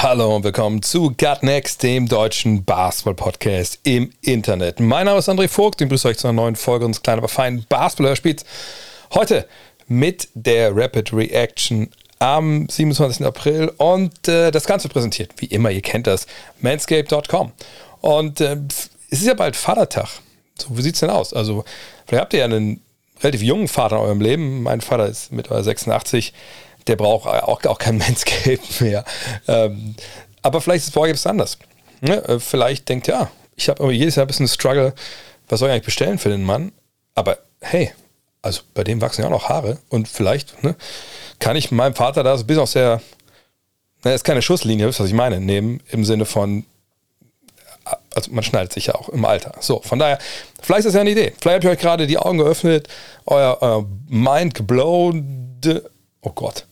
Hallo und willkommen zu Gut Next, dem deutschen Basketball-Podcast im Internet. Mein Name ist André Vogt, ich begrüße euch zu einer neuen Folge unseres kleinen, aber feinen Basketball-Hörspiels. Heute mit der Rapid Reaction am 27. April und äh, das Ganze präsentiert, wie immer, ihr kennt das, manscape.com. Und äh, es ist ja bald Vatertag. So, wie sieht es denn aus? Also, vielleicht habt ihr ja einen relativ jungen Vater in eurem Leben. Mein Vater ist mittlerweile 86 der braucht auch, auch kein Manscape mehr. Ähm, aber vielleicht ist es anders. Ne? Äh, vielleicht denkt ja, ich habe jedes Jahr ein bisschen Struggle, was soll ich eigentlich bestellen für den Mann? Aber hey, also bei dem wachsen ja auch noch Haare und vielleicht ne, kann ich meinem Vater da so ein bisschen aus der, na, ist keine Schusslinie, wisst ihr, was ich meine, nehmen im Sinne von, also man schneidet sich ja auch im Alter. So, von daher, vielleicht ist das ja eine Idee. Vielleicht habt ihr euch gerade die Augen geöffnet, euer, euer Mind geblown. Oh Gott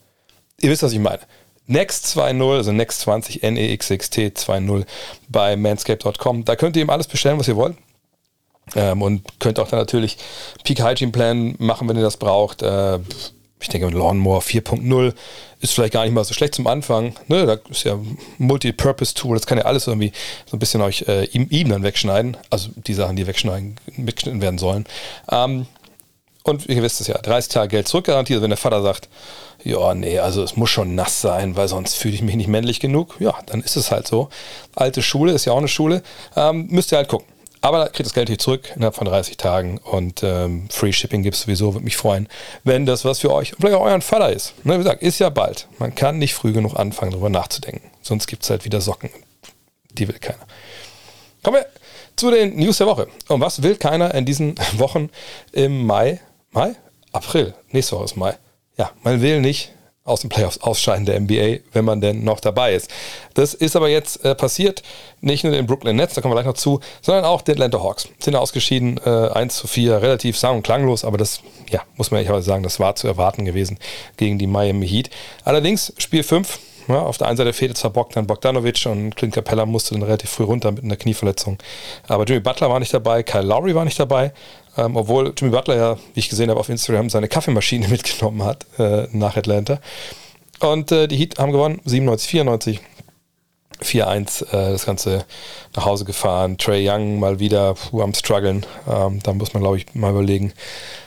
ihr wisst, was ich meine. Next 2.0, also Next 20, NEXXT 2.0 bei manscape.com. Da könnt ihr ihm alles bestellen, was ihr wollt. Ähm, und könnt auch dann natürlich Peak Hygiene Plan machen, wenn ihr das braucht. Äh, ich denke, Lawnmower 4.0 ist vielleicht gar nicht mal so schlecht zum Anfang. Ne, da ist ja Multi-Purpose-Tool, das kann ja alles irgendwie so ein bisschen euch äh, ihm, ihm dann wegschneiden. Also die Sachen, die wegschneiden, weggeschnitten werden sollen. Ähm, und ihr wisst es ja, 30 Tage Geld zurückgarantiert, wenn der Vater sagt, ja, nee, also es muss schon nass sein, weil sonst fühle ich mich nicht männlich genug. Ja, dann ist es halt so. Alte Schule ist ja auch eine Schule. Ähm, müsst ihr halt gucken. Aber kriegt das Geld hier zurück innerhalb von 30 Tagen und ähm, Free Shipping gibt es sowieso. Würde mich freuen, wenn das was für euch und vielleicht auch euren Vater ist. Ne, wie gesagt, ist ja bald. Man kann nicht früh genug anfangen, darüber nachzudenken. Sonst gibt es halt wieder Socken. Die will keiner. Kommen wir zu den News der Woche. Und was will keiner in diesen Wochen im Mai? Mai? April. Nächste Woche ist Mai ja, man will nicht aus den Playoffs ausscheiden der NBA, wenn man denn noch dabei ist. Das ist aber jetzt äh, passiert, nicht nur den Brooklyn Nets, da kommen wir gleich noch zu, sondern auch den Atlanta Hawks. Sind ausgeschieden, äh, 1 zu 4, relativ sang- und klanglos, aber das, ja, muss man ehrlich sagen, das war zu erwarten gewesen gegen die Miami Heat. Allerdings, Spiel 5, ja, auf der einen Seite fehlte zwar Bogdan Bogdanovic und Clint Capella musste dann relativ früh runter mit einer Knieverletzung. Aber Jimmy Butler war nicht dabei, Kyle Lowry war nicht dabei. Ähm, obwohl Jimmy Butler ja, wie ich gesehen habe auf Instagram, seine Kaffeemaschine mitgenommen hat äh, nach Atlanta. Und äh, die Heat haben gewonnen, 97, 94. 4-1 äh, das Ganze nach Hause gefahren. Trey Young mal wieder puh, am struggeln. Ähm, da muss man, glaube ich, mal überlegen.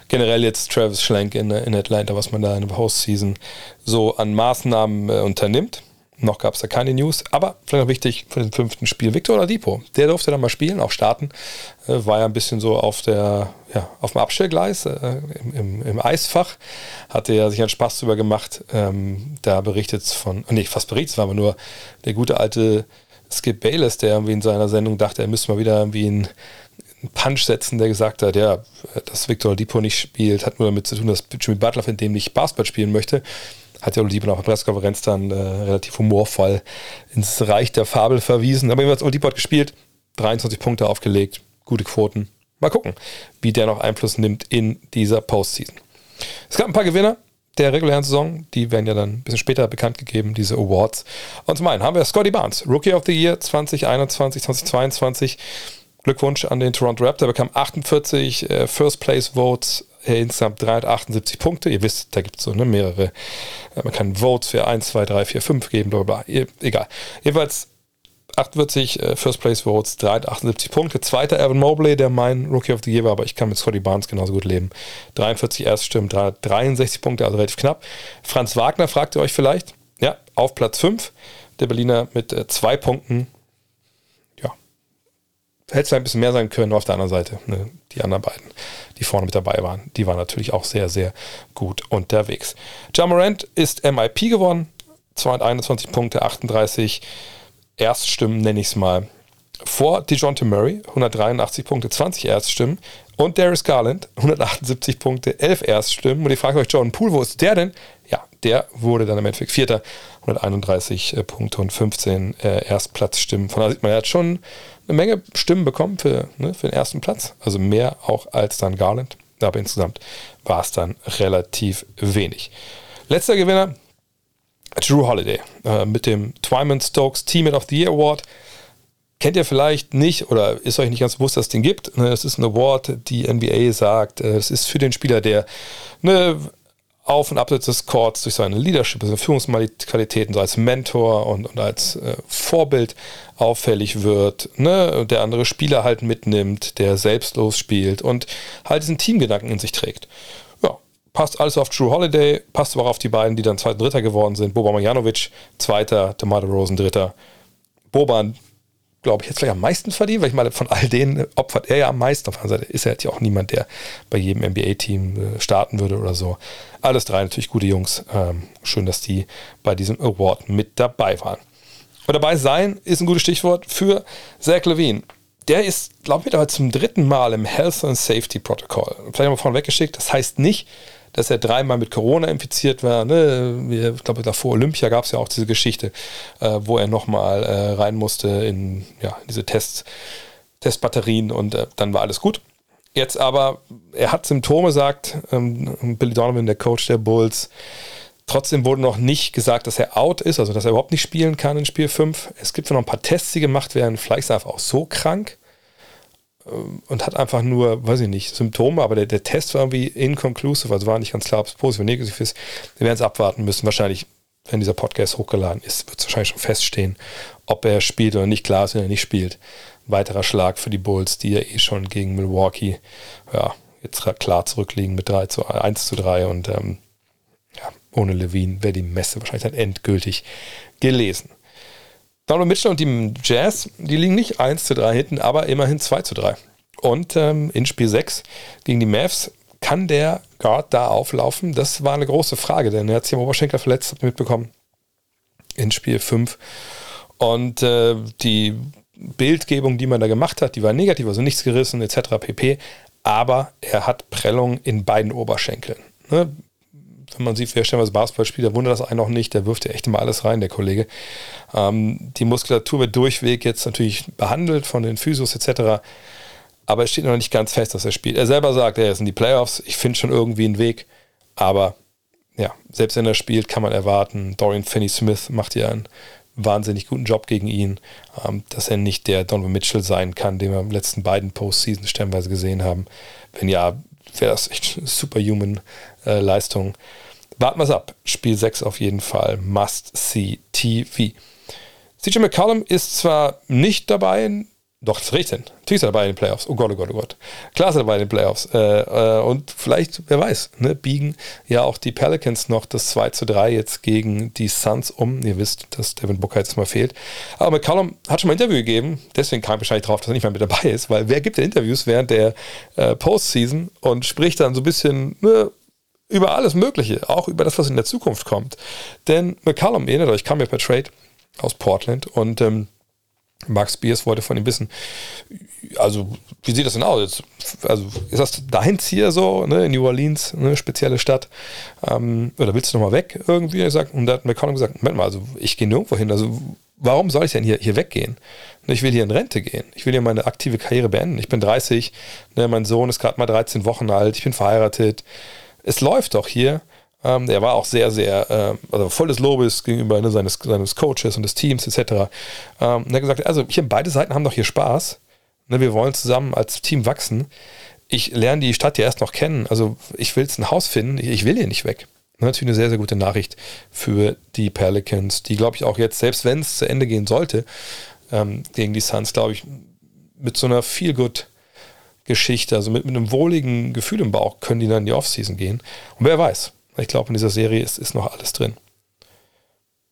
Generell jetzt Travis Schlenk in, in Atlanta, was man da in der Postseason so an Maßnahmen äh, unternimmt. Noch gab es da keine News, aber vielleicht noch wichtig für den fünften Spiel. Victor Oladipo, der durfte dann mal spielen, auch starten. Äh, war ja ein bisschen so auf, der, ja, auf dem Abstellgleis, äh, im, im, im, Eisfach. Hatte ja sich einen Spaß drüber gemacht. Ähm, da berichtet es von, nee, fast berichtet, es war aber nur der gute alte Skip Bayless, der irgendwie in seiner Sendung dachte, er müsste mal wieder irgendwie einen, einen Punch setzen, der gesagt hat, ja, dass Victor Oladipo nicht spielt, hat nur damit zu tun, dass Jimmy Butler in dem nicht Basketball spielen möchte hat ja Oladipo nach der Pressekonferenz dann äh, relativ humorvoll ins Reich der Fabel verwiesen. Aber jedenfalls Oladipo hat gespielt, 23 Punkte aufgelegt, gute Quoten. Mal gucken, wie der noch Einfluss nimmt in dieser Postseason. Es gab ein paar Gewinner der regulären Saison, die werden ja dann ein bisschen später bekannt gegeben, diese Awards. Und zum einen haben wir Scotty Barnes, Rookie of the Year 2021, 2022. Glückwunsch an den Toronto Raptor, bekam 48 äh, First Place Votes insgesamt 378 Punkte. Ihr wisst, da gibt es so ne, mehrere. Äh, man kann Votes für 1, 2, 3, 4, 5 geben, bla bla. Egal. Jedenfalls 48 äh, First Place Votes, 378 Punkte. Zweiter Evan Mobley, der mein Rookie of the Year war, aber ich kann mit Scotty Barnes genauso gut leben. 43 Erststimmen, 63 Punkte, also relativ knapp. Franz Wagner fragt ihr euch vielleicht. Ja, auf Platz 5. Der Berliner mit äh, zwei Punkten, hätte es ein bisschen mehr sein können auf der anderen Seite. Ne? Die anderen beiden, die vorne mit dabei waren, die waren natürlich auch sehr, sehr gut unterwegs. Jamorant ist MIP geworden. 221 Punkte, 38 Erststimmen, nenne ich es mal. Vor DeJounte Murray, 183 Punkte, 20 Erststimmen. Und Darius Garland, 178 Punkte, 11 Erststimmen. Und ich frage euch, Jordan Poole, wo ist der denn? Ja, Der wurde dann im Endeffekt Vierter, 131 äh, Punkte und 15 äh, Erstplatzstimmen. Von daher sieht man, er hat schon eine Menge Stimmen bekommen für, ne, für den ersten Platz. Also mehr auch als dann Garland. Aber insgesamt war es dann relativ wenig. Letzter Gewinner, Drew Holiday äh, mit dem Twyman Stokes Teammate of the Year Award. Kennt ihr vielleicht nicht oder ist euch nicht ganz bewusst, dass es den gibt? Ne, es ist ein Award, die NBA sagt, äh, es ist für den Spieler, der eine auf- und abseits des Courts durch seine Leadership, also Führungsqualitäten, so als Mentor und, und als äh, Vorbild auffällig wird, ne? der andere Spieler halt mitnimmt, der selbstlos spielt und halt diesen Teamgedanken in sich trägt. Ja, passt alles auf Drew Holiday, passt aber auch auf die beiden, die dann Zweiter, Dritter geworden sind. Boban Marjanovic, Zweiter, DeMar Rosen, Dritter. Boban glaube ich, jetzt vielleicht am meisten verdient, weil ich meine, von all denen opfert er ja am meisten. Auf der anderen Seite ist er ja auch niemand, der bei jedem NBA-Team äh, starten würde oder so. Alles drei natürlich gute Jungs. Ähm, schön, dass die bei diesem Award mit dabei waren. Und dabei sein ist ein gutes Stichwort für Zach Levine. Der ist, glaube ich, mittlerweile zum dritten Mal im Health and Safety Protocol. Vielleicht mal vorne weggeschickt. Das heißt nicht, dass er dreimal mit Corona infiziert war. Ne? Ich glaube, davor Olympia gab es ja auch diese Geschichte, äh, wo er nochmal äh, rein musste in ja, diese Tests, Testbatterien und äh, dann war alles gut. Jetzt aber, er hat Symptome, sagt ähm, Billy Donovan, der Coach der Bulls. Trotzdem wurde noch nicht gesagt, dass er out ist, also dass er überhaupt nicht spielen kann in Spiel 5. Es gibt noch ein paar Tests, die gemacht werden. Vielleicht ist er einfach auch so krank und hat einfach nur, weiß ich nicht, Symptome, aber der, der Test war irgendwie inconclusive, also war nicht ganz klar, ob es positiv oder negativ ist. Wir werden es abwarten müssen. Wahrscheinlich, wenn dieser Podcast hochgeladen ist, wird es wahrscheinlich schon feststehen, ob er spielt oder nicht. Klar ist, wenn er nicht spielt. Weiterer Schlag für die Bulls, die ja eh schon gegen Milwaukee ja, jetzt klar zurückliegen mit 3 zu 1 zu 3 und ähm, ja, ohne Levine wäre die Messe wahrscheinlich dann endgültig gelesen. Donovan Mitchell und die Jazz, die liegen nicht 1 zu 3 hinten, aber immerhin 2 zu 3. Und ähm, in Spiel 6 gegen die Mavs kann der Guard da auflaufen? Das war eine große Frage, denn er hat sich am Oberschenkel verletzt, habt ihr mitbekommen, in Spiel 5. Und äh, die Bildgebung, die man da gemacht hat, die war negativ, also nichts gerissen etc. pp. Aber er hat Prellung in beiden Oberschenkeln. Ne? Wenn man sieht, wer stellenweise Basketball spielt, da wundert das einen auch nicht, der wirft ja echt immer alles rein, der Kollege. Ähm, die Muskulatur wird durchweg jetzt natürlich behandelt von den Physios etc., aber es steht noch nicht ganz fest, dass er spielt. Er selber sagt, er ist in die Playoffs, ich finde schon irgendwie einen Weg, aber ja, selbst wenn er spielt, kann man erwarten, Dorian Finney-Smith macht ja einen wahnsinnig guten Job gegen ihn, ähm, dass er nicht der Donovan Mitchell sein kann, den wir im letzten beiden Postseasons stellenweise gesehen haben. Wenn ja, wäre das echt superhuman äh, Leistung. Warten wir es ab. Spiel 6 auf jeden Fall. Must see TV. CJ McCollum ist zwar nicht dabei, doch, das riecht denn. Natürlich ist er dabei in den Playoffs. Oh Gott, oh Gott, oh Gott. Klar ist er dabei in den Playoffs. Äh, äh, und vielleicht, wer weiß, ne, biegen ja auch die Pelicans noch das 2 zu 3 jetzt gegen die Suns um. Ihr wisst, dass Devin Booker jetzt mal fehlt. Aber McCollum hat schon mal ein Interview gegeben. Deswegen kam ich wahrscheinlich drauf, dass er nicht mehr mit dabei ist. Weil wer gibt denn Interviews während der äh, Postseason und spricht dann so ein bisschen ne, über alles Mögliche. Auch über das, was in der Zukunft kommt. Denn McCollum, erinnert euch, kam ja per Trade aus Portland und ähm, Mark Spears wollte von ihm wissen, also wie sieht das denn aus? Also ist das dein Ziel so, ne, in New Orleans, eine spezielle Stadt? Ähm, oder willst du nochmal weg irgendwie? Und da hat McCollum gesagt, Moment mal, also ich gehe nirgendwo hin, also warum soll ich denn hier, hier weggehen? Ich will hier in Rente gehen. Ich will hier meine aktive Karriere beenden. Ich bin 30, ne, mein Sohn ist gerade mal 13 Wochen alt, ich bin verheiratet. Es läuft doch hier. Ähm, er war auch sehr, sehr, äh, also voll des Lobes gegenüber ne, seines, seines Coaches und des Teams etc. Ähm, und er hat gesagt, also hier beide Seiten haben doch hier Spaß. Ne, wir wollen zusammen als Team wachsen. Ich lerne die Stadt ja erst noch kennen. Also ich will jetzt ein Haus finden. Ich, ich will hier nicht weg. Ne, natürlich eine sehr, sehr gute Nachricht für die Pelicans, die, glaube ich, auch jetzt, selbst wenn es zu Ende gehen sollte, ähm, gegen die Suns, glaube ich, mit so einer Feel-Good-Geschichte, also mit, mit einem wohligen Gefühl im Bauch, können die dann in die Offseason gehen. Und wer weiß, ich glaube, in dieser Serie ist, ist noch alles drin.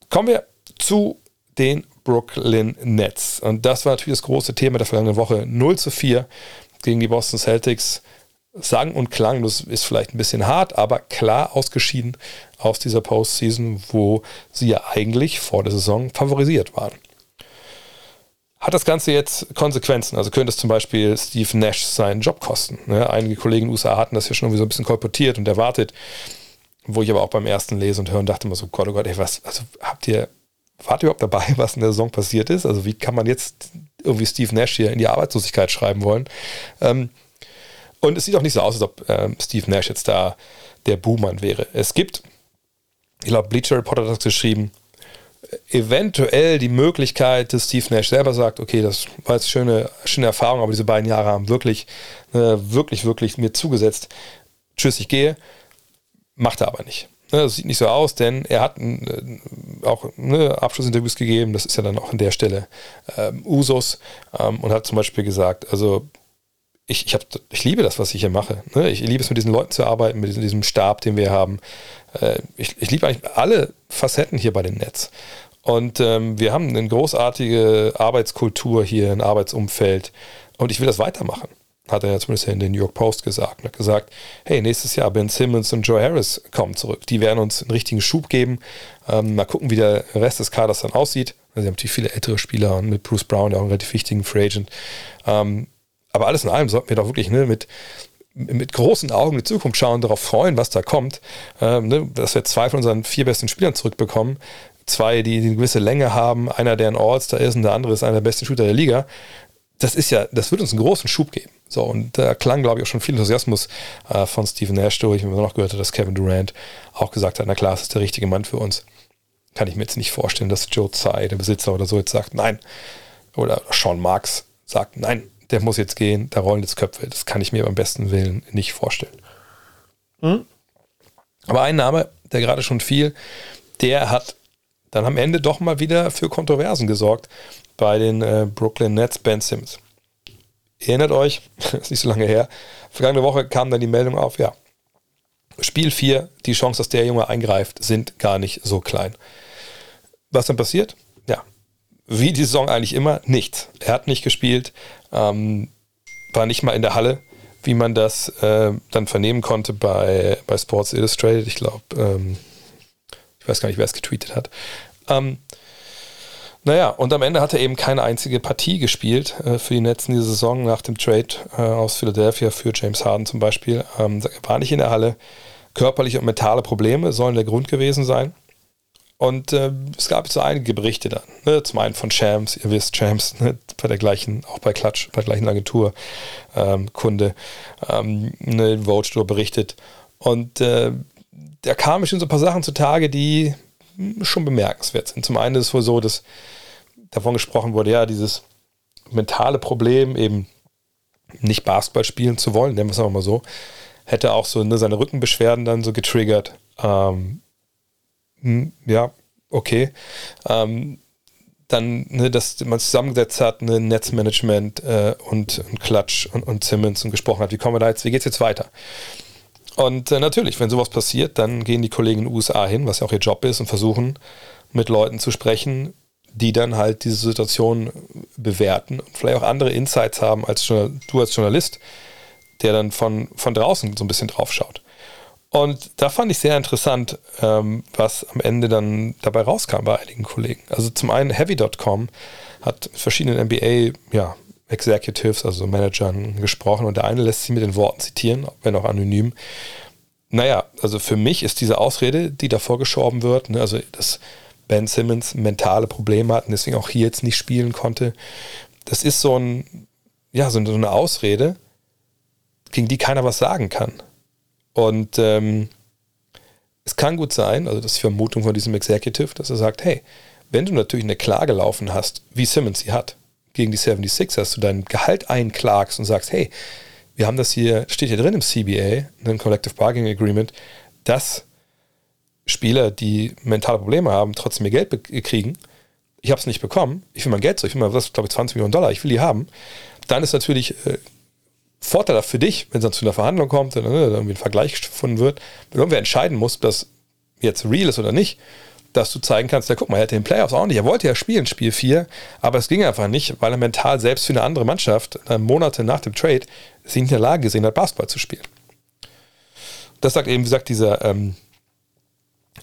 Kommen wir zu den Brooklyn Nets. Und das war natürlich das große Thema der vergangenen Woche. 0 zu 4 gegen die Boston Celtics. Sang und Klang, das ist vielleicht ein bisschen hart, aber klar ausgeschieden aus dieser Postseason, wo sie ja eigentlich vor der Saison favorisiert waren. Hat das Ganze jetzt Konsequenzen? Also könnte es zum Beispiel Steve Nash seinen Job kosten? Ne? Einige Kollegen in den USA hatten das ja schon irgendwie so ein bisschen kolportiert und erwartet wo ich aber auch beim ersten Lesen und Hören dachte immer so, Gott, oh Gott, ey, was, also habt ihr, wart ihr überhaupt dabei, was in der Saison passiert ist? Also wie kann man jetzt irgendwie Steve Nash hier in die Arbeitslosigkeit schreiben wollen? Ähm, und es sieht auch nicht so aus, als ob ähm, Steve Nash jetzt da der Buhmann wäre. Es gibt, ich glaube, Bleacher Reporter hat das geschrieben, eventuell die Möglichkeit, dass Steve Nash selber sagt, okay, das war jetzt schöne, schöne Erfahrung, aber diese beiden Jahre haben wirklich, äh, wirklich, wirklich mir zugesetzt. Tschüss, ich gehe. Macht er aber nicht. Ne, das sieht nicht so aus, denn er hat äh, auch ne, Abschlussinterviews gegeben, das ist ja dann auch an der Stelle ähm, Usos ähm, und hat zum Beispiel gesagt, also ich, ich, hab, ich liebe das, was ich hier mache. Ne? Ich liebe es, mit diesen Leuten zu arbeiten, mit diesem, diesem Stab, den wir haben. Äh, ich, ich, liebe eigentlich alle Facetten hier bei den Netz. Und ähm, wir haben eine großartige Arbeitskultur hier, ein Arbeitsumfeld. Und ich will das weitermachen hat er ja zumindest in den New York Post gesagt. Er hat gesagt, hey, nächstes Jahr Ben Simmons und Joe Harris kommen zurück. Die werden uns einen richtigen Schub geben. Ähm, mal gucken, wie der Rest des Kaders dann aussieht. Also sie haben natürlich viele ältere Spieler und mit Bruce Brown, der auch einen relativ wichtigen Free Agent. Ähm, aber alles in allem sollten wir doch wirklich ne, mit, mit großen Augen in die Zukunft schauen, darauf freuen, was da kommt. Ähm, ne, dass wir zwei von unseren vier besten Spielern zurückbekommen. Zwei, die, eine gewisse Länge haben. Einer, der ein All-Star ist und der andere ist einer der besten Shooter der Liga. Das ist ja, das wird uns einen großen Schub geben. So, und da klang, glaube ich, auch schon viel Enthusiasmus äh, von Stephen Nash durch. Und wir noch gehört, dass Kevin Durant auch gesagt hat, na klar, es ist der richtige Mann für uns. Kann ich mir jetzt nicht vorstellen, dass Joe Tsai, der Besitzer oder so, jetzt sagt, nein. Oder Sean Marks sagt, nein, der muss jetzt gehen, da rollen jetzt Köpfe. Das kann ich mir beim besten Willen nicht vorstellen. Mhm. Aber ein Name, der gerade schon fiel, der hat dann am Ende doch mal wieder für Kontroversen gesorgt bei den äh, Brooklyn Nets, Ben Simmons. Erinnert euch, ist nicht so lange her, vergangene Woche kam dann die Meldung auf, ja, Spiel 4, die Chance, dass der Junge eingreift, sind gar nicht so klein. Was dann passiert? Wie die Saison eigentlich immer, nichts. Er hat nicht gespielt, ähm, war nicht mal in der Halle, wie man das äh, dann vernehmen konnte bei, bei Sports Illustrated. Ich glaube, ähm, ich weiß gar nicht, wer es getweetet hat. Ähm, naja, und am Ende hat er eben keine einzige Partie gespielt äh, für die Nets in dieser Saison nach dem Trade äh, aus Philadelphia für James Harden zum Beispiel. Ähm, er war nicht in der Halle. Körperliche und mentale Probleme sollen der Grund gewesen sein. Und äh, es gab so einige Berichte dann. Ne? Zum einen von Champs, ihr wisst, Champs, ne? bei der gleichen, auch bei Klatsch, bei der gleichen Agentur, ähm, Kunde, ähm, ne, Vogue Store berichtet. Und äh, da kamen schon so ein paar Sachen zutage, die schon bemerkenswert sind. Zum einen ist es wohl so, dass davon gesprochen wurde, ja, dieses mentale Problem, eben nicht Basketball spielen zu wollen, nennen wir es einfach mal so, hätte auch so ne, seine Rückenbeschwerden dann so getriggert. Ähm, hm, ja, okay. Ähm, dann, ne, dass man zusammengesetzt hat, ne, Netzmanagement äh, und, und Klatsch und, und Simmons und gesprochen hat, wie kommen wir da jetzt, wie geht's jetzt weiter? Und äh, natürlich, wenn sowas passiert, dann gehen die Kollegen in den USA hin, was ja auch ihr Job ist, und versuchen mit Leuten zu sprechen, die dann halt diese Situation bewerten und vielleicht auch andere Insights haben als du als Journalist, der dann von, von draußen so ein bisschen drauf schaut. Und da fand ich sehr interessant, ähm, was am Ende dann dabei rauskam bei einigen Kollegen. Also zum einen Heavy.com hat verschiedenen NBA ja, Executives, also Managern gesprochen und der eine lässt sich mit den Worten zitieren, wenn auch anonym. Naja, also für mich ist diese Ausrede, die davor geschoben wird, ne, also dass Ben Simmons mentale Probleme hat und deswegen auch hier jetzt nicht spielen konnte, das ist so ein, ja, so eine Ausrede, gegen die keiner was sagen kann. Und ähm, es kann gut sein, also das ist die Vermutung von diesem Executive, dass er sagt, hey, wenn du natürlich eine Klage laufen hast, wie Simmons sie hat, gegen die 76ers, dass du dein Gehalt einklagst und sagst, hey, wir haben das hier, steht hier drin im CBA, ein Collective Bargaining Agreement, dass Spieler, die mentale Probleme haben, trotzdem ihr Geld kriegen. Ich habe es nicht bekommen. Ich will mein Geld so. Ich will mal, was, glaube ich, 20 Millionen Dollar. Ich will die haben. Dann ist natürlich äh, vorteilhaft für dich, wenn es dann zu einer Verhandlung kommt, ne, irgendwie ein Vergleich gefunden wird, wenn irgendwer entscheiden muss, ob das jetzt real ist oder nicht, dass du zeigen kannst, ja guck mal, er hatte den Playoffs auch nicht, er wollte ja spielen, Spiel 4, aber es ging einfach nicht, weil er mental selbst für eine andere Mannschaft äh, Monate nach dem Trade sich nicht in der Lage gesehen hat, Basketball zu spielen. Das sagt eben, wie gesagt, dieser ähm,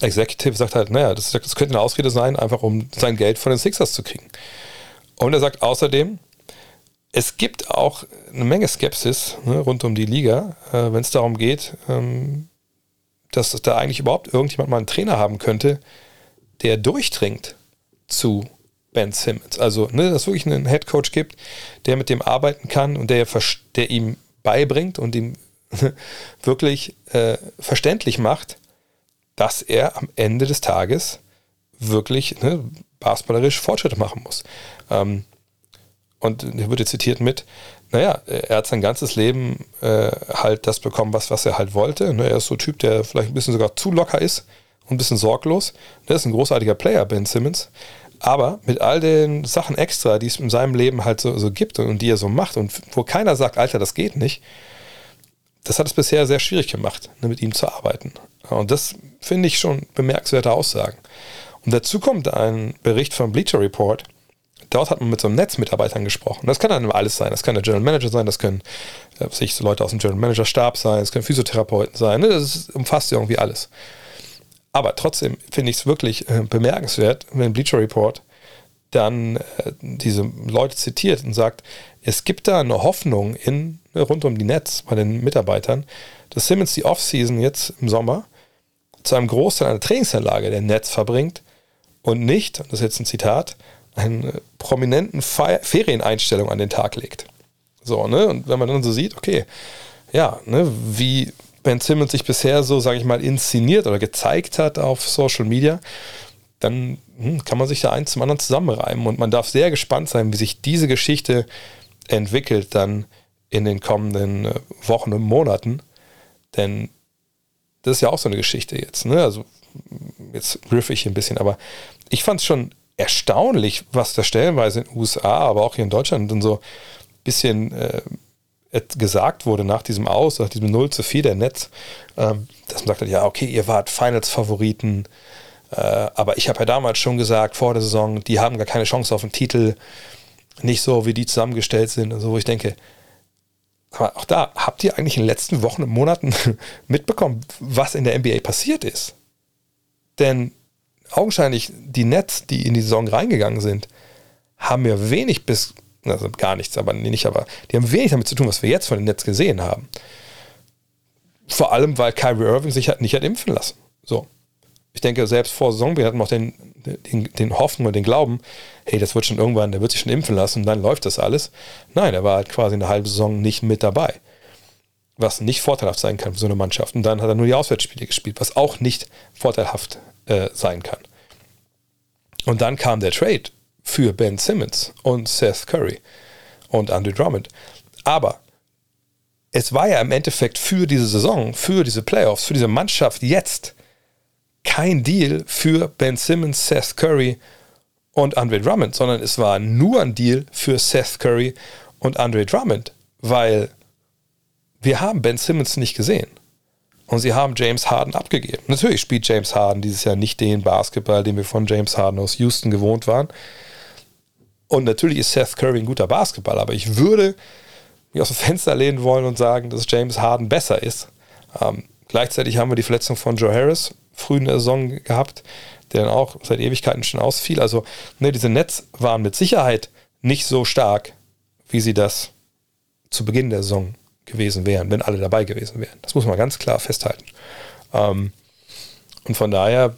Executive sagt halt, naja, das, das könnte eine Ausrede sein, einfach um sein Geld von den Sixers zu kriegen. Und er sagt außerdem, es gibt auch eine Menge Skepsis ne, rund um die Liga, äh, wenn es darum geht, ähm, dass da eigentlich überhaupt irgendjemand mal einen Trainer haben könnte, der durchdringt zu Ben Simmons. Also, ne, dass es wirklich einen Head Coach gibt, der mit dem arbeiten kann und der, der ihm beibringt und ihm wirklich äh, verständlich macht, dass er am Ende des Tages wirklich ne, basketballerisch Fortschritte machen muss. Ähm, und er wurde zitiert mit, naja, er hat sein ganzes Leben äh, halt das bekommen, was, was er halt wollte. Ne, er ist so ein Typ, der vielleicht ein bisschen sogar zu locker ist und ein bisschen sorglos. Er ist ein großartiger Player, Ben Simmons. Aber mit all den Sachen extra, die es in seinem Leben halt so, so gibt und, und die er so macht und wo keiner sagt, Alter, das geht nicht, das hat es bisher sehr schwierig gemacht, ne, mit ihm zu arbeiten. Und das finde ich schon bemerkenswerte Aussagen. Und dazu kommt ein Bericht vom Bleacher Report. Dort hat man mit so einem Netzmitarbeitern gesprochen. Das kann dann alles sein. Das kann der General Manager sein, das können äh, sich so Leute aus dem General Manager Stab sein, das können Physiotherapeuten sein. Ne? Das umfasst irgendwie alles. Aber trotzdem finde ich es wirklich äh, bemerkenswert, wenn Bleacher Report dann äh, diese Leute zitiert und sagt, es gibt da eine Hoffnung in, ne, rund um die Netz bei den Mitarbeitern, dass Simmons die Offseason jetzt im Sommer zu einem Großteil einer Trainingsanlage der Netz verbringt und nicht, und das ist jetzt ein Zitat, einen prominenten Fe Ferieneinstellung an den Tag legt. So, ne? Und wenn man dann so sieht, okay, ja, ne, wie Ben Simmons sich bisher so, sage ich mal, inszeniert oder gezeigt hat auf Social Media, dann hm, kann man sich da eins zum anderen zusammenreimen. Und man darf sehr gespannt sein, wie sich diese Geschichte entwickelt dann in den kommenden äh, Wochen und Monaten. Denn das ist ja auch so eine Geschichte jetzt. Ne? Also jetzt riff ich ein bisschen, aber ich fand es schon erstaunlich, was da stellenweise in den USA, aber auch hier in Deutschland dann so ein bisschen äh, gesagt wurde nach diesem Aus, nach diesem 0 zu 4 der Netz, ähm, dass man sagte, ja, okay, ihr wart Finals-Favoriten, äh, aber ich habe ja damals schon gesagt, vor der Saison, die haben gar keine Chance auf den Titel, nicht so, wie die zusammengestellt sind, also wo ich denke, aber auch da, habt ihr eigentlich in den letzten Wochen und Monaten mitbekommen, was in der NBA passiert ist? Denn augenscheinlich die Nets, die in die Saison reingegangen sind, haben ja wenig bis also gar nichts, aber nicht, aber die haben wenig damit zu tun, was wir jetzt von den Netz gesehen haben. Vor allem, weil Kyrie Irving sich halt nicht hat impfen lassen. So. Ich denke, selbst vor Saison, wir hatten noch den, den, den Hoffnung und den Glauben, hey, das wird schon irgendwann, der wird sich schon impfen lassen und dann läuft das alles. Nein, er war halt quasi eine halbe Saison nicht mit dabei. Was nicht vorteilhaft sein kann für so eine Mannschaft. Und dann hat er nur die Auswärtsspiele gespielt, was auch nicht vorteilhaft äh, sein kann. Und dann kam der Trade für Ben Simmons und Seth Curry und Andrew Drummond. Aber es war ja im Endeffekt für diese Saison, für diese Playoffs, für diese Mannschaft jetzt kein Deal für Ben Simmons, Seth Curry und Andre Drummond, sondern es war nur ein Deal für Seth Curry und Andre Drummond, weil wir haben Ben Simmons nicht gesehen. Und sie haben James Harden abgegeben. Natürlich spielt James Harden dieses Jahr nicht den Basketball, den wir von James Harden aus Houston gewohnt waren. Und natürlich ist Seth Curry ein guter Basketballer, aber ich würde mich aus dem Fenster lehnen wollen und sagen, dass James Harden besser ist. Ähm, gleichzeitig haben wir die Verletzung von Joe Harris früh in der Saison gehabt, der dann auch seit Ewigkeiten schon ausfiel. Also ne, diese Nets waren mit Sicherheit nicht so stark, wie sie das zu Beginn der Saison gewesen wären, wenn alle dabei gewesen wären. Das muss man ganz klar festhalten. Ähm, und von daher,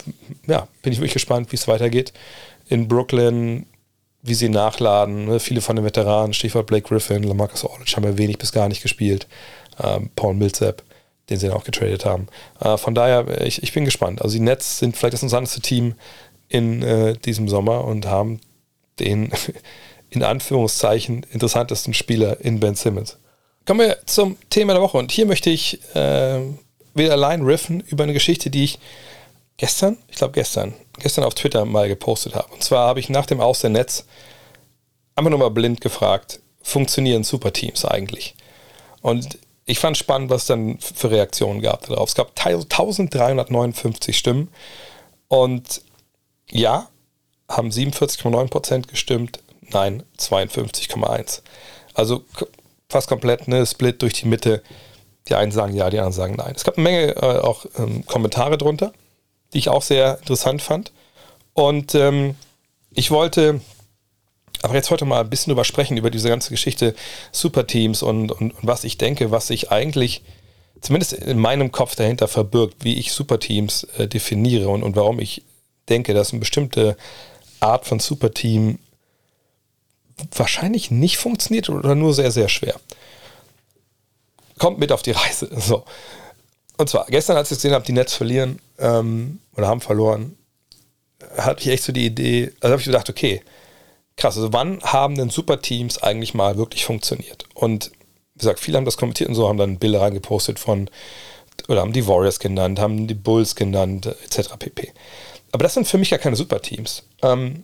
ja, bin ich wirklich gespannt, wie es weitergeht. In Brooklyn wie sie nachladen. Ne? Viele von den Veteranen, Stichwort Blake Griffin, Lamarcus Aldridge haben ja wenig bis gar nicht gespielt. Ähm, Paul Millsap, den sie dann auch getradet haben. Äh, von daher, ich, ich bin gespannt. Also die Nets sind vielleicht das interessanteste Team in äh, diesem Sommer und haben den in Anführungszeichen interessantesten Spieler in Ben Simmons. Kommen wir zum Thema der Woche und hier möchte ich äh, wieder allein riffen über eine Geschichte, die ich gestern, ich glaube gestern, gestern auf Twitter mal gepostet habe. Und zwar habe ich nach dem Aus der Netz einfach nur mal blind gefragt, funktionieren Superteams eigentlich? Und ich fand spannend, was es dann für Reaktionen gab darauf. Es gab 1359 Stimmen und ja, haben 47,9% gestimmt, nein, 52,1%. Also fast komplett eine Split durch die Mitte. Die einen sagen ja, die anderen sagen nein. Es gab eine Menge äh, auch ähm, Kommentare drunter die ich auch sehr interessant fand. Und ähm, ich wollte aber jetzt heute mal ein bisschen drüber sprechen, über diese ganze Geschichte Superteams und, und, und was ich denke, was sich eigentlich zumindest in meinem Kopf dahinter verbirgt, wie ich Superteams äh, definiere und, und warum ich denke, dass eine bestimmte Art von Superteam wahrscheinlich nicht funktioniert oder nur sehr, sehr schwer. Kommt mit auf die Reise. So. Und zwar, gestern, als ich gesehen habe, die Nets verlieren ähm, oder haben verloren, hatte ich echt so die Idee, also habe ich gedacht, okay, krass, also wann haben denn Superteams eigentlich mal wirklich funktioniert? Und wie gesagt, viele haben das kommentiert und so, haben dann Bilder reingepostet von, oder haben die Warriors genannt, haben die Bulls genannt, etc. pp. Aber das sind für mich ja keine Superteams. Ähm,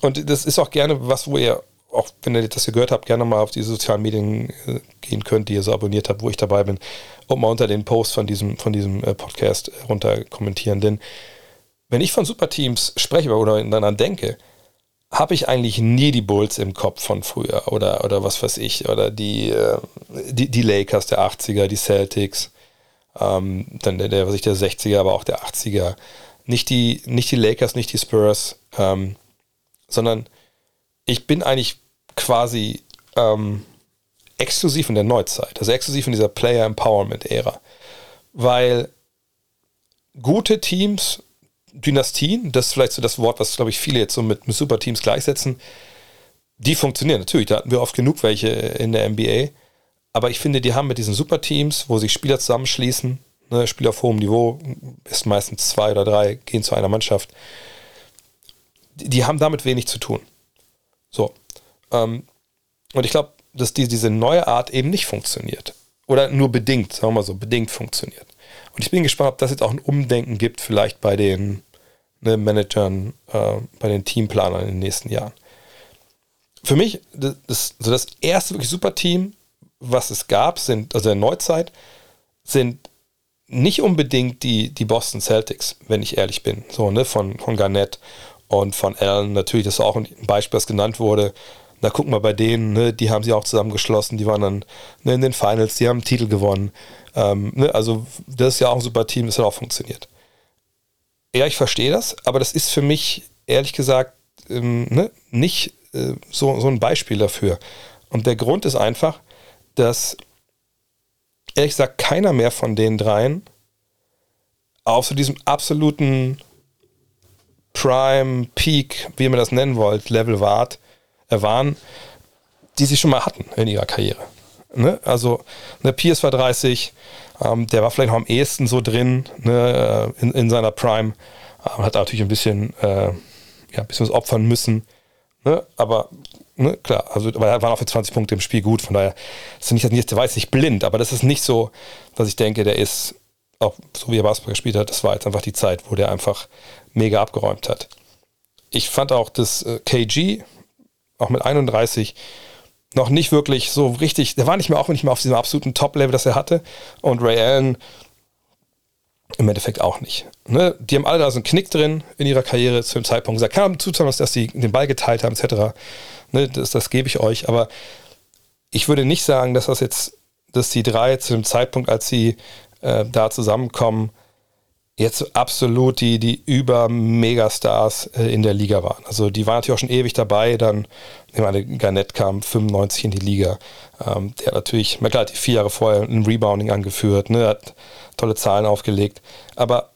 und das ist auch gerne was, wo ihr, auch wenn ihr das gehört habt, gerne mal auf die sozialen Medien äh, gehen könnt, die ihr so abonniert habt, wo ich dabei bin, und mal unter den Post von diesem, von diesem äh, Podcast runter kommentieren. Denn wenn ich von Superteams spreche oder daran denke, habe ich eigentlich nie die Bulls im Kopf von früher oder, oder was weiß ich, oder die, äh, die, die Lakers der 80er, die Celtics, ähm, dann der, der, was ich, der 60er, aber auch der 80er. Nicht die, nicht die Lakers, nicht die Spurs, ähm, sondern ich bin eigentlich quasi ähm, exklusiv in der Neuzeit, also exklusiv in dieser Player Empowerment Ära, weil gute Teams Dynastien, das ist vielleicht so das Wort, was, glaube ich, viele jetzt so mit, mit Superteams gleichsetzen, die funktionieren natürlich. Da hatten wir oft genug welche in der NBA. Aber ich finde, die haben mit diesen Superteams, wo sich Spieler zusammenschließen, ne, Spieler auf hohem Niveau, ist meistens zwei oder drei, gehen zu einer Mannschaft, die, die haben damit wenig zu tun. So. Ähm, und ich glaube, dass die, diese neue Art eben nicht funktioniert. Oder nur bedingt, sagen wir mal so, bedingt funktioniert. Und ich bin gespannt, ob das jetzt auch ein Umdenken gibt, vielleicht bei den ne, Managern, äh, bei den Teamplanern in den nächsten Jahren. Für mich, das, das, also das erste wirklich super Team, was es gab, sind, also der Neuzeit, sind nicht unbedingt die, die Boston Celtics, wenn ich ehrlich bin. So, ne, von, von Garnett und von Allen, natürlich, das ist auch ein Beispiel, das genannt wurde. Da gucken wir bei denen, ne, die haben sie auch zusammengeschlossen, die waren dann ne, in den Finals, die haben einen Titel gewonnen. Ähm, ne, also das ist ja auch ein super Team, das hat auch funktioniert. Ja, ich verstehe das, aber das ist für mich ehrlich gesagt ähm, ne, nicht äh, so, so ein Beispiel dafür. Und der Grund ist einfach, dass ehrlich gesagt keiner mehr von den dreien auf so diesem absoluten Prime, Peak, wie ihr das nennen wollt, Level wart, äh, waren, die sie schon mal hatten in ihrer Karriere. Ne? Also ne, Pierce war 30, ähm, der war vielleicht noch am ehesten so drin ne, äh, in, in seiner Prime. Ähm, hat natürlich ein bisschen, äh, ja, ein bisschen was opfern müssen. Ne? Aber ne, klar, also weil er war auch für 20 Punkte im Spiel gut, von daher ist nicht, nicht, der war jetzt nicht blind, aber das ist nicht so, dass ich denke, der ist, auch so wie er Basketball gespielt hat, das war jetzt einfach die Zeit, wo der einfach mega abgeräumt hat. Ich fand auch, dass äh, KG, auch mit 31, noch nicht wirklich so richtig, der war nicht mehr auch nicht mehr auf diesem absoluten Top-Level, das er hatte. Und Ray Allen im Endeffekt auch nicht. Ne? Die haben alle da so einen Knick drin in ihrer Karriere zu dem Zeitpunkt gesagt, kann zutrauen, dass sie den Ball geteilt haben, etc. Ne? Das, das gebe ich euch. Aber ich würde nicht sagen, dass das jetzt, dass die drei zu dem Zeitpunkt, als sie äh, da zusammenkommen, jetzt absolut die, die Über-Megastars äh, in der Liga waren. Also die waren natürlich auch schon ewig dabei. Dann, ich meine, Garnett kam 95 in die Liga. Ähm, der hat natürlich, klar, hat vier Jahre vorher ein Rebounding angeführt, ne, hat tolle Zahlen aufgelegt. Aber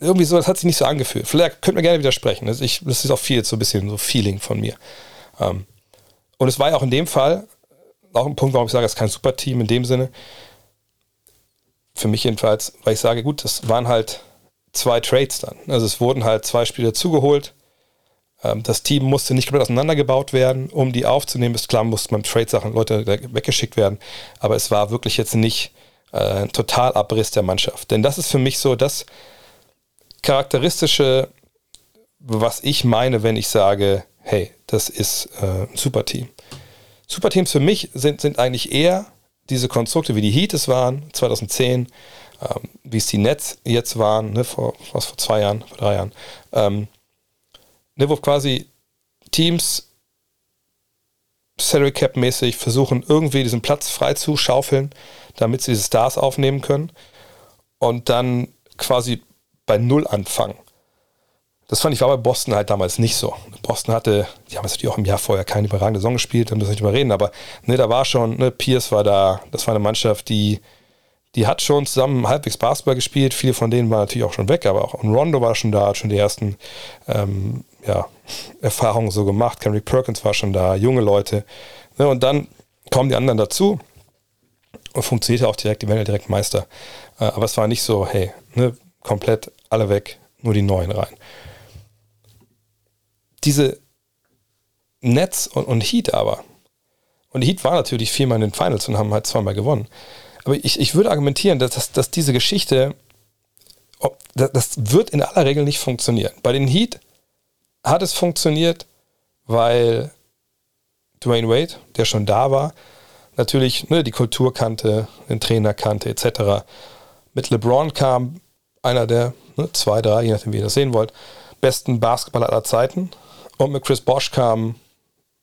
irgendwie so, das hat sich nicht so angefühlt. Vielleicht könnt ihr gerne widersprechen. Das, ich, das ist auch viel so ein bisschen so Feeling von mir. Ähm, und es war ja auch in dem Fall auch ein Punkt, warum ich sage, es ist kein super Team in dem Sinne für mich jedenfalls, weil ich sage, gut, das waren halt zwei Trades dann. Also es wurden halt zwei Spieler zugeholt. Ähm, das Team musste nicht komplett auseinandergebaut werden, um die aufzunehmen. Ist klar, mussten beim Trade-Sachen Leute weggeschickt werden. Aber es war wirklich jetzt nicht äh, ein Totalabriss der Mannschaft. Denn das ist für mich so das charakteristische, was ich meine, wenn ich sage, hey, das ist äh, ein super Team. Superteams für mich sind, sind eigentlich eher diese Konstrukte, wie die Heat es waren, 2010, ähm, wie es die Nets jetzt waren, ne, vor, was, vor zwei Jahren, vor drei Jahren, ähm, ne, wo quasi Teams Salary Cap mäßig versuchen, irgendwie diesen Platz frei zu schaufeln, damit sie diese Stars aufnehmen können und dann quasi bei Null anfangen. Das fand ich war bei Boston halt damals nicht so. Boston hatte, die haben natürlich auch im Jahr vorher keine überragende Saison gespielt, da müssen wir nicht drüber reden, aber ne, da war schon, ne, Pierce war da, das war eine Mannschaft, die, die hat schon zusammen halbwegs Basketball gespielt. Viele von denen waren natürlich auch schon weg, aber auch Rondo war schon da, hat schon die ersten ähm, ja, Erfahrungen so gemacht. Kendrick Perkins war schon da, junge Leute. Ne, und dann kommen die anderen dazu und funktioniert auch direkt, die werden ja direkt Meister. Äh, aber es war nicht so, hey, ne, komplett alle weg, nur die Neuen rein. Diese Nets und, und Heat aber, und Heat war natürlich viermal in den Finals und haben halt zweimal gewonnen. Aber ich, ich würde argumentieren, dass, dass, dass diese Geschichte, das, das wird in aller Regel nicht funktionieren. Bei den Heat hat es funktioniert, weil Dwayne Wade, der schon da war, natürlich ne, die Kultur kannte, den Trainer kannte, etc. Mit LeBron kam einer der ne, zwei, drei, je nachdem, wie ihr das sehen wollt, besten Basketballer aller Zeiten. Und mit Chris Bosch kam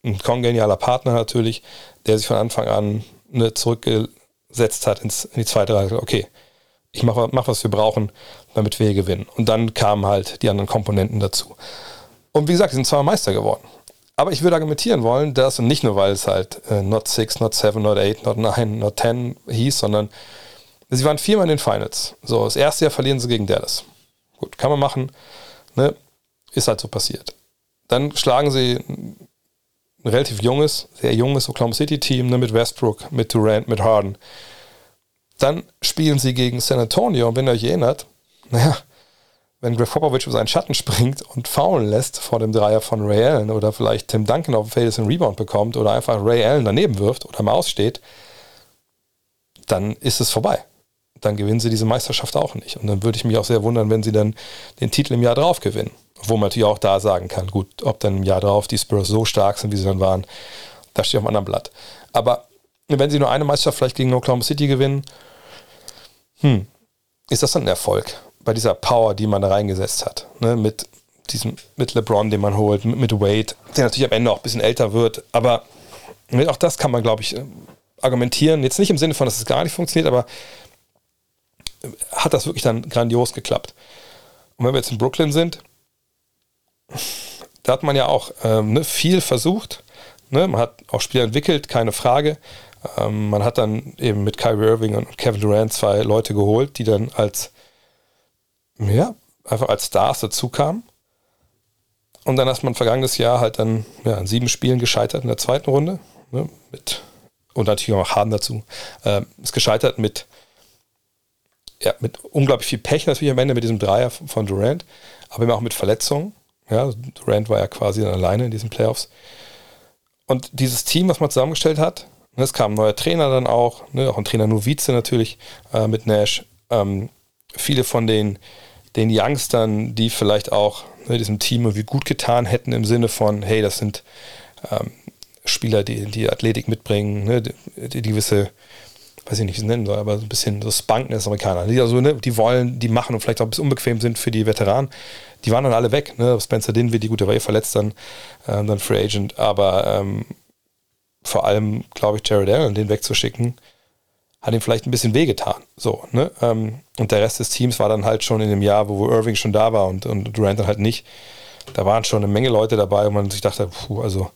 ein kongenialer Partner natürlich, der sich von Anfang an ne, zurückge gesetzt hat ins, in die zweite Reihe. Okay, ich mache, mach, was wir brauchen, damit wir hier gewinnen. Und dann kamen halt die anderen Komponenten dazu. Und wie gesagt, sie sind zwar Meister geworden. Aber ich würde argumentieren wollen, dass, und nicht nur, weil es halt äh, not 6, not 7, not 8, not 9, not 10 hieß, sondern sie waren viermal in den Finals. So, das erste Jahr verlieren sie gegen Dallas. Gut, kann man machen. Ne? Ist halt so passiert. Dann schlagen sie ein relativ junges, sehr junges Oklahoma City Team ne, mit Westbrook, mit Durant, mit Harden. Dann spielen sie gegen San Antonio und wenn ihr euch erinnert, naja, wenn Greg Popovich über seinen Schatten springt und faulen lässt vor dem Dreier von Ray Allen oder vielleicht Tim Duncan auf dem Feld einen Rebound bekommt oder einfach Ray Allen daneben wirft oder mal aussteht, dann ist es vorbei. Dann gewinnen sie diese Meisterschaft auch nicht. Und dann würde ich mich auch sehr wundern, wenn sie dann den Titel im Jahr drauf gewinnen wo man natürlich auch da sagen kann, gut, ob dann im Jahr drauf die Spurs so stark sind, wie sie dann waren, das steht auf einem anderen Blatt. Aber wenn sie nur eine Meisterschaft vielleicht gegen Oklahoma City gewinnen, hm, ist das dann ein Erfolg bei dieser Power, die man da reingesetzt hat, ne, mit diesem, mit LeBron, den man holt, mit, mit Wade, der natürlich am Ende auch ein bisschen älter wird, aber auch das kann man, glaube ich, argumentieren. Jetzt nicht im Sinne von, dass es gar nicht funktioniert, aber hat das wirklich dann grandios geklappt. Und wenn wir jetzt in Brooklyn sind, da hat man ja auch ähm, ne, viel versucht. Ne? Man hat auch Spieler entwickelt, keine Frage. Ähm, man hat dann eben mit Kyrie Irving und Kevin Durant zwei Leute geholt, die dann als, ja, einfach als Stars dazu kamen. Und dann hat man vergangenes Jahr halt dann ja, an sieben Spielen gescheitert in der zweiten Runde. Ne, mit, und natürlich auch Harden dazu. Ähm, ist gescheitert mit, ja, mit unglaublich viel Pech natürlich am Ende mit diesem Dreier von Durant, aber eben auch mit Verletzungen. Ja, Durant war ja quasi dann alleine in diesen Playoffs. Und dieses Team, was man zusammengestellt hat, ne, es kam ein neuer Trainer dann auch, ne, auch ein Trainer Novize natürlich äh, mit Nash. Ähm, viele von den, den Youngstern, die vielleicht auch ne, diesem Team irgendwie gut getan hätten im Sinne von, hey, das sind ähm, Spieler, die die Athletik mitbringen, ne, die, die gewisse weiß ich nicht, wie es nennen soll, aber so ein bisschen so Spunken des Amerikaner. Die, also, ne, die wollen, die machen und vielleicht auch ein bisschen unbequem sind für die Veteranen. Die waren dann alle weg. Ne? Spencer Dinwiddie, die gute war eh verletzt dann, ähm, dann Free Agent. Aber ähm, vor allem, glaube ich, Jared Allen, den wegzuschicken, hat ihm vielleicht ein bisschen wehgetan. So, ne? Ähm, und der Rest des Teams war dann halt schon in dem Jahr, wo, Irving schon da war und, und Durant dann halt nicht. Da waren schon eine Menge Leute dabei und man sich dachte, puh, also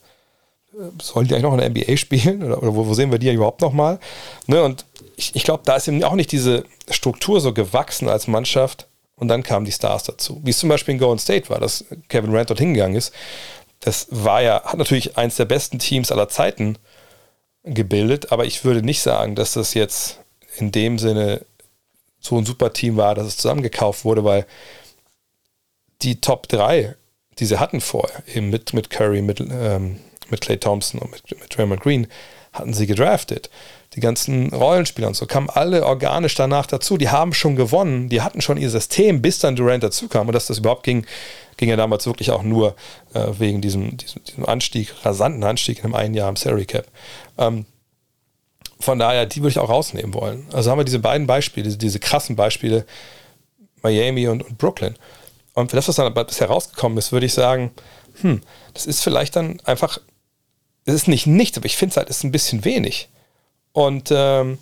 sollen die eigentlich noch in der NBA spielen? Oder, oder wo, wo, sehen wir die überhaupt nochmal? Ne, und ich, ich glaube, da ist eben auch nicht diese Struktur so gewachsen als Mannschaft. Und dann kamen die Stars dazu. Wie es zum Beispiel in Golden State war, dass Kevin Durant dort hingegangen ist. Das war ja, hat natürlich eins der besten Teams aller Zeiten gebildet, aber ich würde nicht sagen, dass das jetzt in dem Sinne so ein super Team war, dass es zusammengekauft wurde, weil die Top 3, die sie hatten vorher, eben mit, mit Curry, mit ähm, mit Clay Thompson und mit, mit Draymond Green, hatten sie gedraftet. Die ganzen Rollenspieler und so kamen alle organisch danach dazu. Die haben schon gewonnen, die hatten schon ihr System, bis dann Durant dazu kam. Und dass das überhaupt ging, ging ja damals wirklich auch nur äh, wegen diesem, diesem, diesem, Anstieg, rasanten Anstieg in einem einen Jahr im Salary Cap. Ähm, von daher, die würde ich auch rausnehmen wollen. Also haben wir diese beiden Beispiele, diese, diese krassen Beispiele, Miami und, und Brooklyn. Und für das, was dann bisher rausgekommen ist, würde ich sagen, hm, das ist vielleicht dann einfach es ist nicht nichts, aber ich finde es halt ist ein bisschen wenig. Und ähm,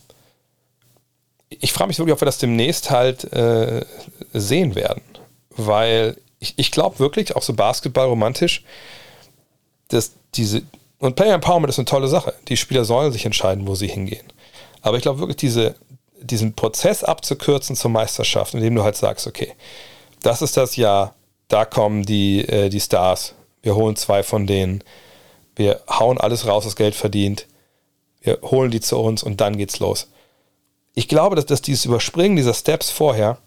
ich frage mich wirklich, ob wir das demnächst halt äh, sehen werden. Weil ich, ich glaube wirklich, auch so Basketball romantisch, dass diese, und Player Empowerment ist eine tolle Sache. Die Spieler sollen sich entscheiden, wo sie hingehen. Aber ich glaube wirklich, diese, diesen Prozess abzukürzen zur Meisterschaft, indem du halt sagst, okay, das ist das Jahr, da kommen die, äh, die Stars, wir holen zwei von denen, wir hauen alles raus, was Geld verdient, wir holen die zu uns und dann geht's los. Ich glaube, dass, dass dieses Überspringen dieser Steps vorher,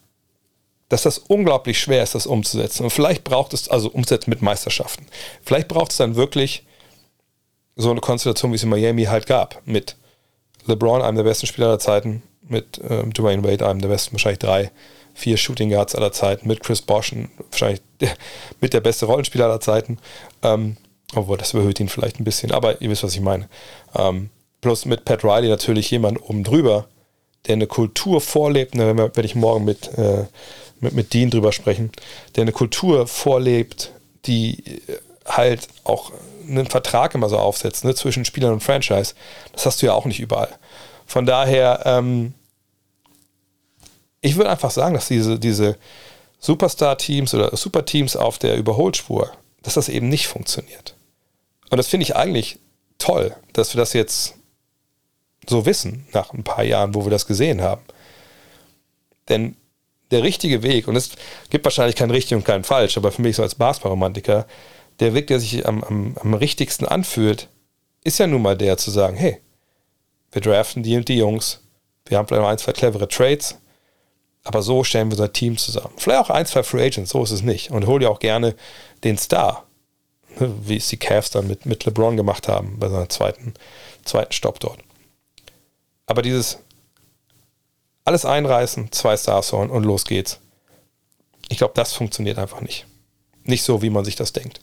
dass das unglaublich schwer ist, das umzusetzen. Und vielleicht braucht es, also umzusetzen mit Meisterschaften. Vielleicht braucht es dann wirklich so eine Konstellation, wie es in Miami halt gab, mit LeBron, einem der besten Spieler aller Zeiten, mit ähm, Dwayne Wade, einem der besten, wahrscheinlich drei, vier Shooting Guards aller Zeiten, mit Chris Bosch, wahrscheinlich der, mit der beste Rollenspieler aller Zeiten. Ähm, obwohl, das überhöht ihn vielleicht ein bisschen, aber ihr wisst, was ich meine. Ähm, plus mit Pat Riley natürlich jemand oben drüber, der eine Kultur vorlebt, ne, wenn werde ich morgen mit, äh, mit, mit Dean drüber sprechen, der eine Kultur vorlebt, die äh, halt auch einen Vertrag immer so aufsetzt, ne, zwischen Spielern und Franchise. Das hast du ja auch nicht überall. Von daher, ähm, ich würde einfach sagen, dass diese, diese Superstar-Teams oder Superteams auf der Überholspur, dass das eben nicht funktioniert. Und das finde ich eigentlich toll, dass wir das jetzt so wissen, nach ein paar Jahren, wo wir das gesehen haben. Denn der richtige Weg, und es gibt wahrscheinlich keinen richtig und keinen falsch, aber für mich so als Basketball-Romantiker, der Weg, der sich am, am, am richtigsten anfühlt, ist ja nun mal der zu sagen, hey, wir draften die und die Jungs, wir haben vielleicht noch ein, zwei clevere Trades, aber so stellen wir unser Team zusammen. Vielleicht auch ein, zwei Free Agents, so ist es nicht. Und hol dir auch gerne den Star, ne, wie es die Cavs dann mit, mit LeBron gemacht haben bei seinem zweiten, zweiten Stopp dort. Aber dieses alles einreißen, zwei Stars holen und los geht's. Ich glaube, das funktioniert einfach nicht. Nicht so, wie man sich das denkt.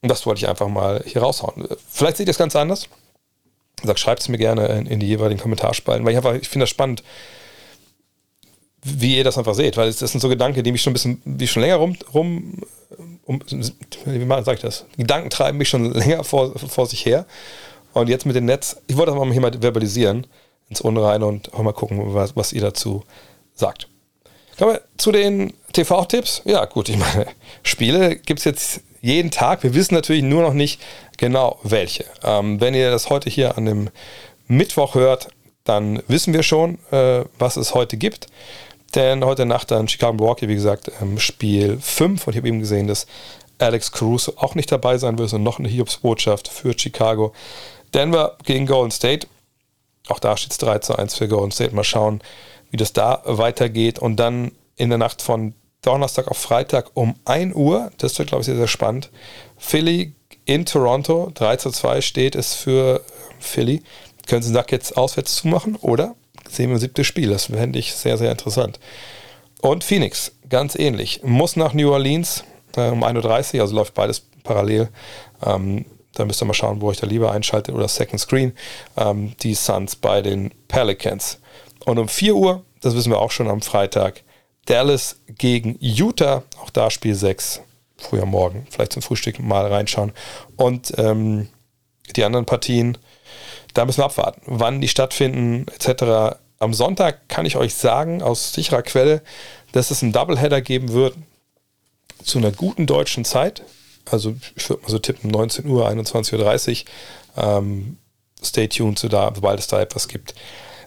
Und das wollte ich einfach mal hier raushauen. Vielleicht seht ihr es ganz anders. Sag, schreibt es mir gerne in, in, die jeweiligen Kommentarspalten, weil ich einfach, ich finde das spannend, wie ihr das einfach seht, weil das sind so Gedanken, die mich schon ein bisschen, wie schon länger rum, rum um, wie sage ich das? Gedanken treiben mich schon länger vor, vor sich her. Und jetzt mit dem Netz, ich wollte das mal hier mal verbalisieren ins Unreine und mal gucken, was, was ihr dazu sagt. Kommen wir zu den TV-Tipps. Ja, gut, ich meine, Spiele gibt es jetzt jeden Tag. Wir wissen natürlich nur noch nicht genau welche. Ähm, wenn ihr das heute hier an dem Mittwoch hört, dann wissen wir schon, äh, was es heute gibt. Denn heute Nacht dann Chicago Milwaukee, wie gesagt, ähm, Spiel 5. Und ich habe eben gesehen, dass Alex Caruso auch nicht dabei sein wird. Und noch eine Hiobsbotschaft für Chicago. Denver gegen Golden State. Auch da steht es 3 zu 1 für Golden State. Mal schauen, wie das da weitergeht. Und dann in der Nacht von Donnerstag auf Freitag um 1 Uhr, das wird, glaube ich, sehr, sehr spannend. Philly in Toronto, 3 zu 2 steht es für Philly. Können sie den Sack jetzt auswärts zumachen oder sehen wir siebtes Spiel? Das fände ich sehr, sehr interessant. Und Phoenix, ganz ähnlich, muss nach New Orleans äh, um 1.30 Uhr, also läuft beides parallel. Ähm, da müsst ihr mal schauen, wo ich da lieber einschalte oder Second Screen. Ähm, die Suns bei den Pelicans. Und um 4 Uhr, das wissen wir auch schon am Freitag, Dallas gegen Utah. Auch da Spiel 6. Früher Morgen. Vielleicht zum Frühstück mal reinschauen. Und ähm, die anderen Partien, da müssen wir abwarten, wann die stattfinden, etc. Am Sonntag kann ich euch sagen, aus sicherer Quelle, dass es einen Doubleheader geben wird zu einer guten deutschen Zeit also ich würde mal so tippen, 19 Uhr, 21.30 Uhr. Ähm, stay tuned zu da, sobald es da etwas gibt,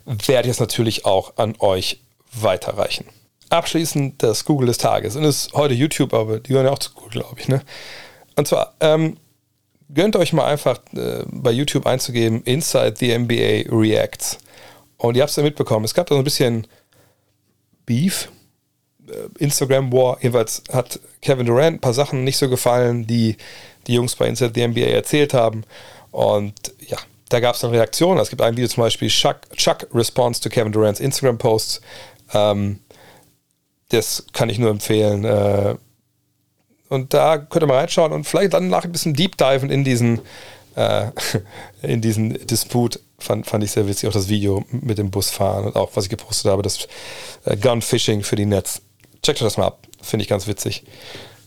werde ich es natürlich auch an euch weiterreichen. Abschließend das Google des Tages. Und es ist heute YouTube, aber die gehören ja auch zu Google, glaube ich. Ne? Und zwar, ähm, gönnt euch mal einfach äh, bei YouTube einzugeben, Inside the NBA Reacts. Und ihr habt es ja mitbekommen, es gab da so ein bisschen Beef, Instagram War. Jeweils hat Kevin Durant ein paar Sachen nicht so gefallen, die die Jungs bei Inside the NBA erzählt haben. Und ja, da gab es dann Reaktionen. Es gibt ein Video zum Beispiel, Chuck, Chuck Response to Kevin Durants Instagram-Posts. Ähm, das kann ich nur empfehlen. Äh, und da könnt ihr mal reinschauen und vielleicht dann nach ein bisschen Deep Diven in diesen, äh, in diesen Disput. Fand, fand ich sehr witzig. Auch das Video mit dem Busfahren und auch, was ich gepostet habe, das äh, Gunfishing für die Netz. Checkt euch das mal ab. Finde ich ganz witzig.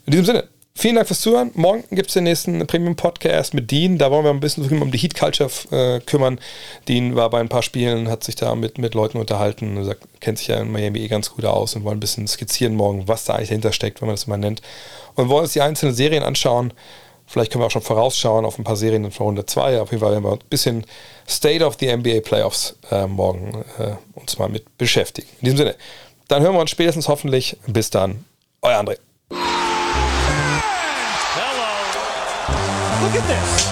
In diesem Sinne, vielen Dank fürs Zuhören. Morgen gibt es den nächsten Premium-Podcast mit Dean. Da wollen wir ein bisschen um die Heat-Culture äh, kümmern. Dean war bei ein paar Spielen, hat sich da mit, mit Leuten unterhalten. Er kennt sich ja in Miami eh ganz gut aus und wollen ein bisschen skizzieren morgen, was da eigentlich dahinter steckt, wenn man das mal nennt. Und wollen uns die einzelnen Serien anschauen Vielleicht können wir auch schon vorausschauen auf ein paar Serien in Runde 2. Auf jeden Fall werden wir ein bisschen State of the NBA Playoffs äh, morgen äh, uns mal mit beschäftigen. In diesem Sinne, dann hören wir uns spätestens hoffentlich. Bis dann, euer André. Hello. Look at this.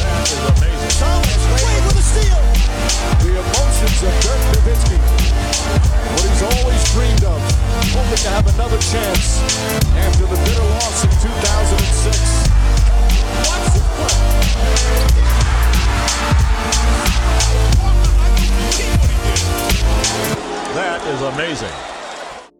That is amazing. Thomas Wade with a steal. The emotions of Dirk Nowitzki. What he's always dreamed of. Hoping to have another chance after the bitter loss in 2006. That is amazing.